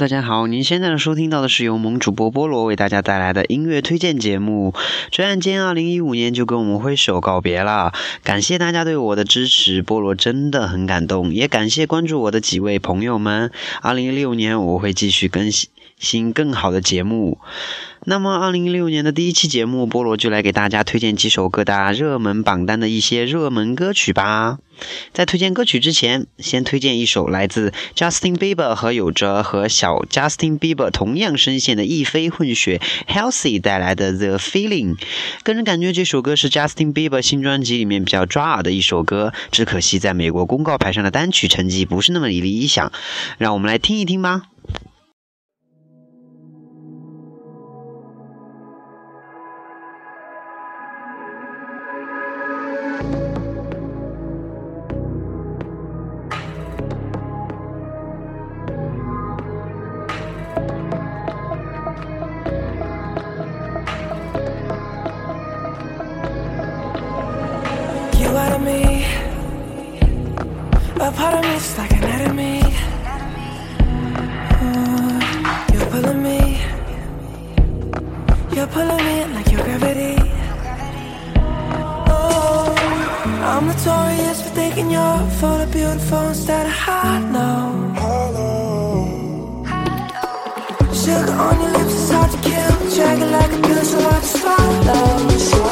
大家好，您现在收听到的是由萌主播菠萝为大家带来的音乐推荐节目。转眼间，二零一五年就跟我们挥手告别了。感谢大家对我的支持，菠萝真的很感动，也感谢关注我的几位朋友们。二零一六年我会继续更新更好的节目。那么，二零一六年的第一期节目，菠萝就来给大家推荐几首各大热门榜单的一些热门歌曲吧。在推荐歌曲之前，先推荐一首来自 Justin Bieber 和有着和小 Justin Bieber 同样声线的一飞混血 Healthy 带来的 The Feeling。个人感觉这首歌是 Justin Bieber 新专辑里面比较抓耳的一首歌，只可惜在美国公告牌上的单曲成绩不是那么理想。让我们来听一听吧。A part of me, me's like an enemy. Uh, you're pulling me. You're pulling me like your gravity. Oh, I'm notorious for thinking you're full of beautiful instead of hollow. Sugar on your lips is hard to kill. Dragging like a pill, so I just follow.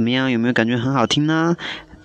怎么样？有没有感觉很好听呢？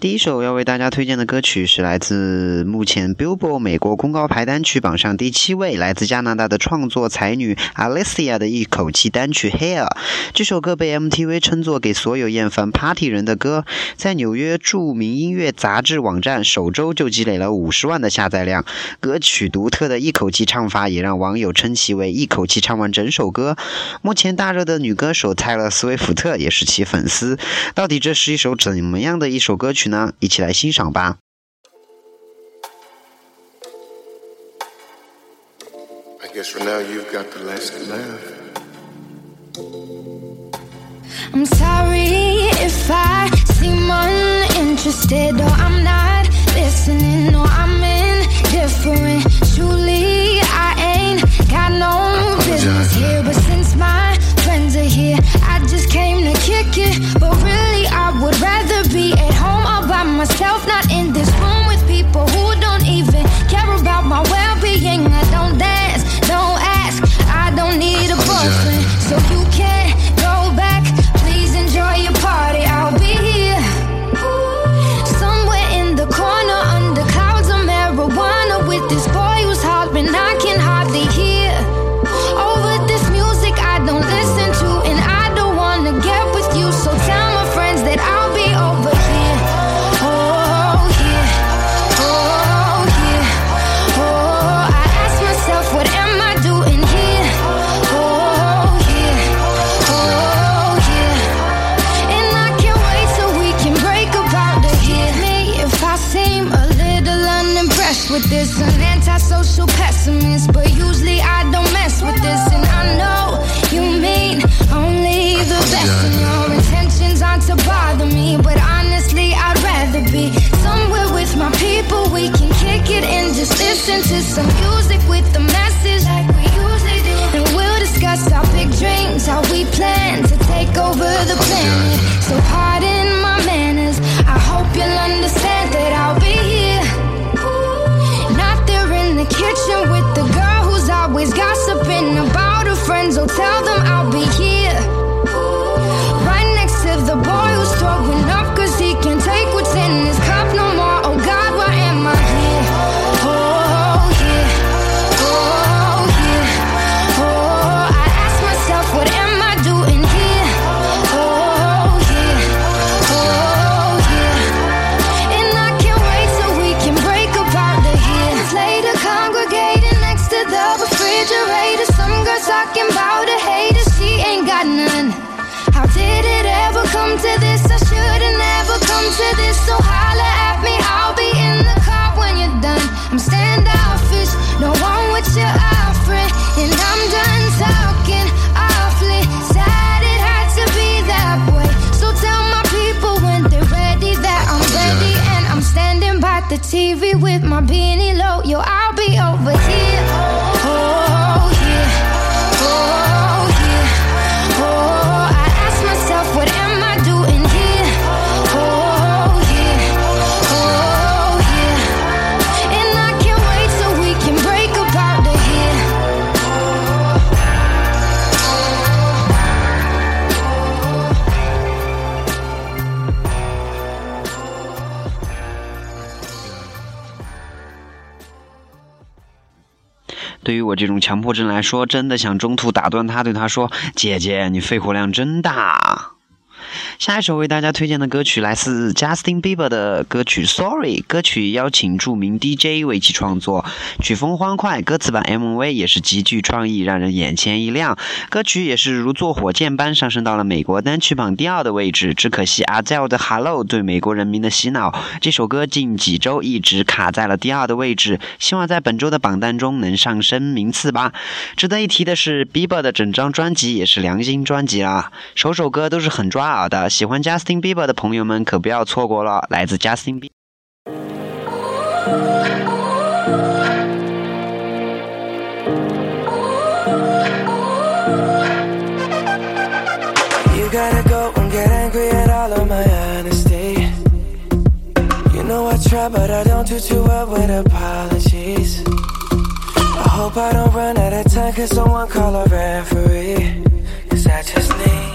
第一首要为大家推荐的歌曲是来自目前 Billboard 美国公告牌单曲榜上第七位，来自加拿大的创作才女 Alicia 的一口气单曲《Hair》。这首歌被 MTV 称作给所有厌烦 Party 人的歌，在纽约著名音乐杂志网站首周就积累了五十万的下载量。歌曲独特的一口气唱法也让网友称其为一口气唱完整首歌。目前大热的女歌手泰勒·斯威夫特也是其粉丝。到底这是一首怎么样的一首歌曲呢？一起来欣赏吧。 I guess for now you've got the last laugh. I'm sorry if I seem uninterested or I'm not listening or I'm indifferent. Truly, I ain't got no business here, but since my friends are here, I just came to kick it. But really, I would rather be at home all by myself, not in this room with people who don't even care about my well-being. I don't dance, don't ask, I don't need a boyfriend, so you listen to some music with the message like we usually do. And we'll discuss our big dreams, how we plan to take over the planet. So pardon my manners. I hope you'll understand that I'll be here. Not there in the kitchen with the girl who's always TV with my beanie low. Yo, I'll 这种强迫症来说，真的想中途打断他，对他说：“姐姐，你肺活量真大。”下一首为大家推荐的歌曲来自 Justin Bieber 的歌曲《Sorry》，歌曲邀请著名 DJ 为其创作，曲风欢快，歌词版 MV 也是极具创意，让人眼前一亮。歌曲也是如坐火箭般上升到了美国单曲榜第二的位置。只可惜 Adele 的《Hello》对美国人民的洗脑，这首歌近几周一直卡在了第二的位置，希望在本周的榜单中能上升名次吧。值得一提的是，Bieber 的整张专辑也是良心专辑啊，首首歌都是很抓耳的。喜欢 Justin Bieber 的朋友们可不要错过了，来自 Justin Bieber。You gotta go and get angry at all of my honesty. You know I try, but I don't do too well with apologies. I hope I don't run out of time, cause someone call a referee. Cause I just need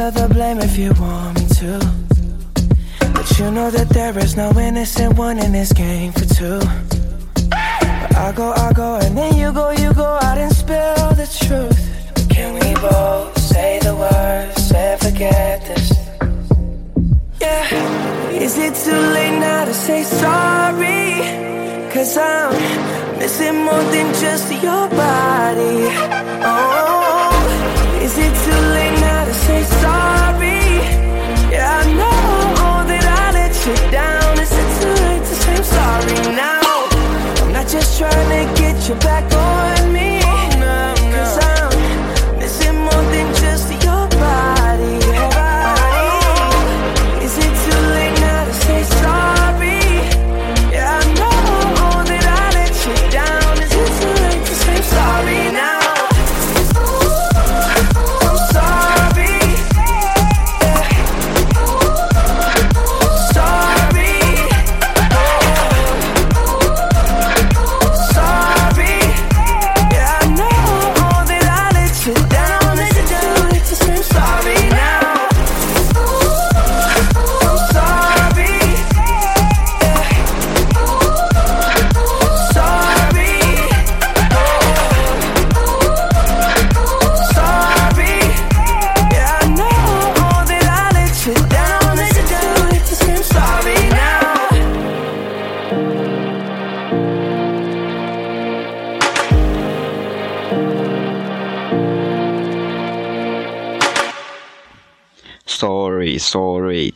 Of the blame if you want me to. But you know that there is no innocent one in this game for two. But I go, I go, and then you go, you go out and spill the truth. Can we both say the words and forget this? Yeah. Is it too late now to say sorry? Cause I'm missing more than just your body. Oh,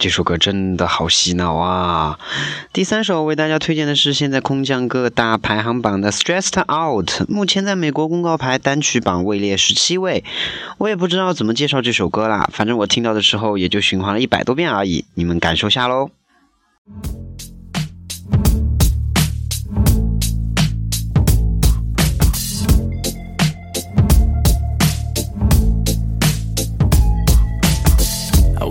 这首歌真的好洗脑啊！第三首为大家推荐的是现在空降各大排行榜的《Stressed Out》，目前在美国公告牌单曲榜位列十七位。我也不知道怎么介绍这首歌啦，反正我听到的时候也就循环了一百多遍而已，你们感受下喽。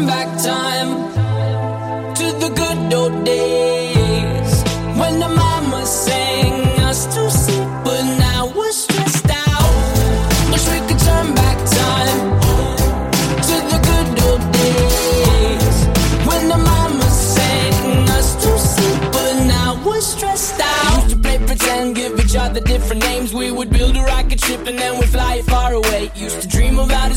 turn back time to the good old days when the mama sang us to sleep, but now we're stressed out. Wish we could turn back time to the good old days when the mama sang us to sleep, but now we're stressed out. Used to play pretend, give each other different names. We would build a rocket ship and then we'd fly it far away. Used to dream about it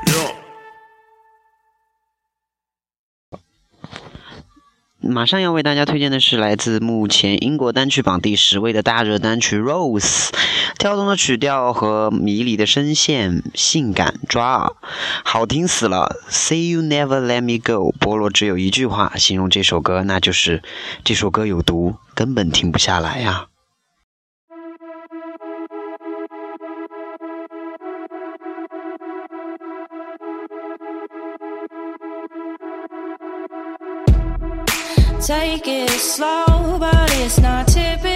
马上要为大家推荐的是来自目前英国单曲榜第十位的大热单曲《Rose》，跳动的曲调和迷离的声线，性感抓耳，好听死了。See you never let me go，菠萝只有一句话形容这首歌，那就是这首歌有毒，根本停不下来呀、Take it slow, but it's not typical.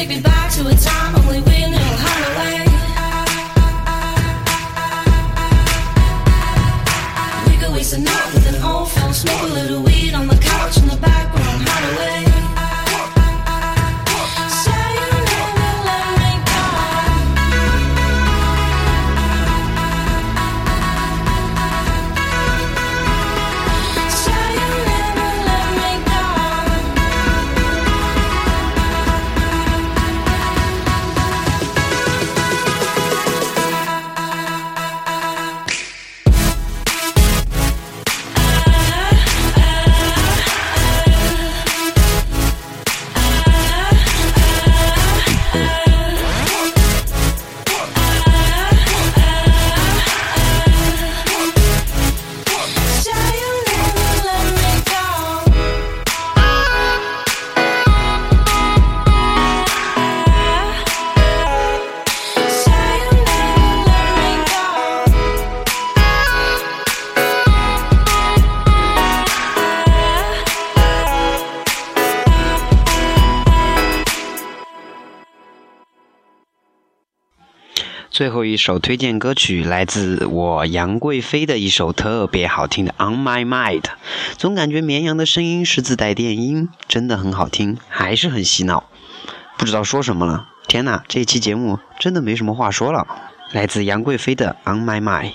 Take me back to a time when we 最后一首推荐歌曲来自我杨贵妃的一首特别好听的 on my mind 总感觉绵羊的声音是自带电音，真的很好听，还是很洗脑。不知道说什么了，天呐，这期节目真的没什么话说了，来自杨贵妃的 on my mind。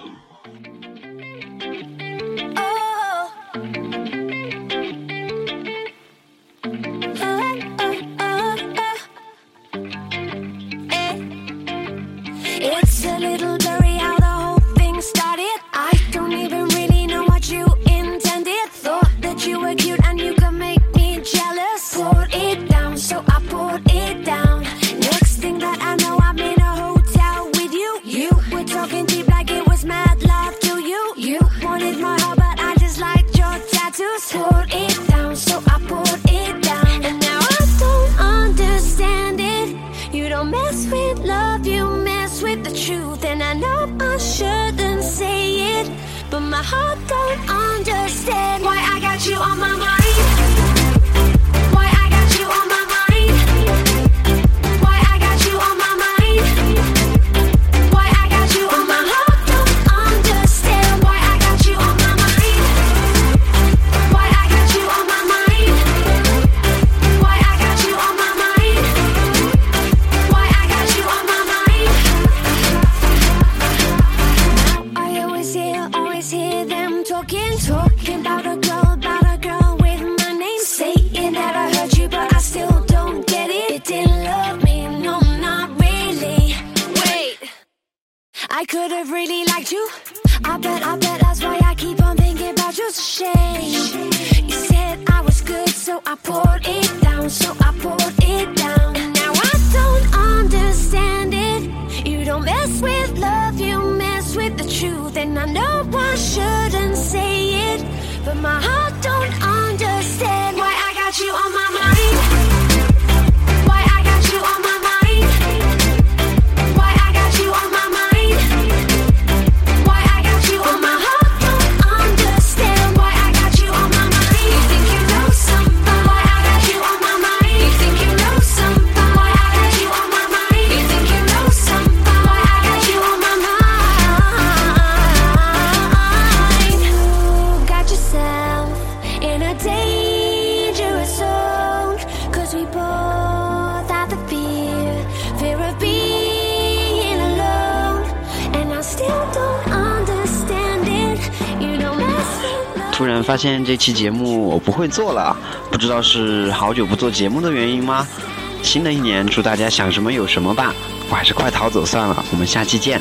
现在这期节目我不会做了不知道是好久不做节目的原因吗？新的一年祝大家想什么有什么吧。我还是快逃走算了我们下期见。